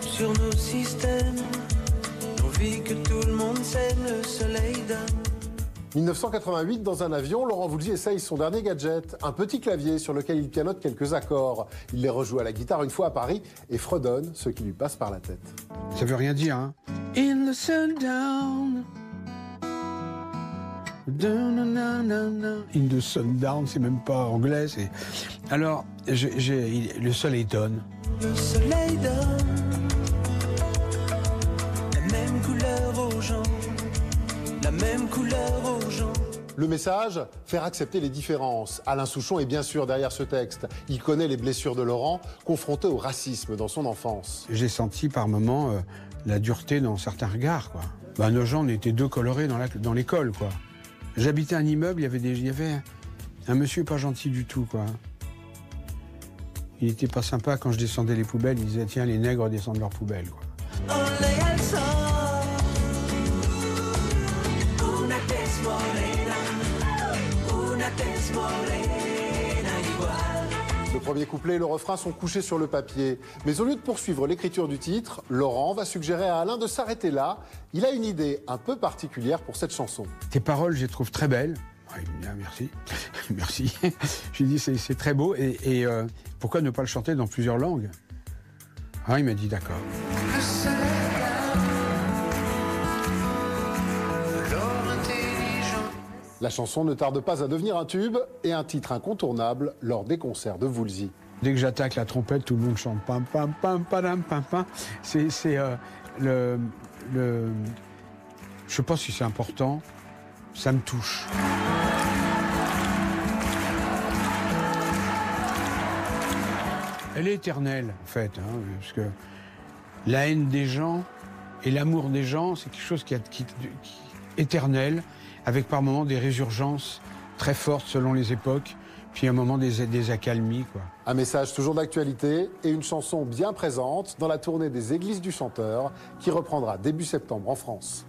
tape sur nos systèmes. Envie que tout le monde s'aime, le soleil donne. 1988, dans un avion, Laurent Voulzy essaye son dernier gadget, un petit clavier sur lequel il pianote quelques accords. Il les rejoue à la guitare une fois à Paris et fredonne ce qui lui passe par la tête. Ça veut rien dire, hein In the sundown. In the sundown, c'est même pas anglais. c'est- Alors, le soleil donne. Le soleil donne même couleur aux gens. Le message Faire accepter les différences. Alain Souchon est bien sûr derrière ce texte. Il connaît les blessures de Laurent, confronté au racisme dans son enfance. J'ai senti par moments euh, la dureté dans certains regards, quoi. Bah, nos gens, on était deux colorés dans l'école, quoi. J'habitais un immeuble, il y avait des, il y avait un monsieur pas gentil du tout, quoi. Il était pas sympa quand je descendais les poubelles. Il disait tiens les nègres descendent leurs poubelles, quoi. Le premier couplet et le refrain sont couchés sur le papier. Mais au lieu de poursuivre l'écriture du titre, Laurent va suggérer à Alain de s'arrêter là. Il a une idée un peu particulière pour cette chanson. Tes paroles, je les trouve très belles. Ah, me dit, ah, merci, merci. J'ai dit c'est c'est très beau et, et, euh, pourquoi ne pas le chanter dans plusieurs langues? Ah, il m'a dit d'accord. La chanson ne tarde pas à devenir un tube et un titre incontournable lors des concerts de Woolsey. Dès que j'attaque la trompette, tout le monde chante pam pam pam padam pam pam. C'est euh, le le. Je sais pas si c'est important. Ça me touche. Elle est éternelle en fait, hein, parce que la haine des gens et l'amour des gens, c'est quelque chose qui, qui- éternel, avec par moments des résurgences très fortes selon les époques, puis un moment des, des accalmies. Un message toujours d'actualité et une chanson bien présente dans la tournée des Églises du Chanteur qui reprendra début septembre en France.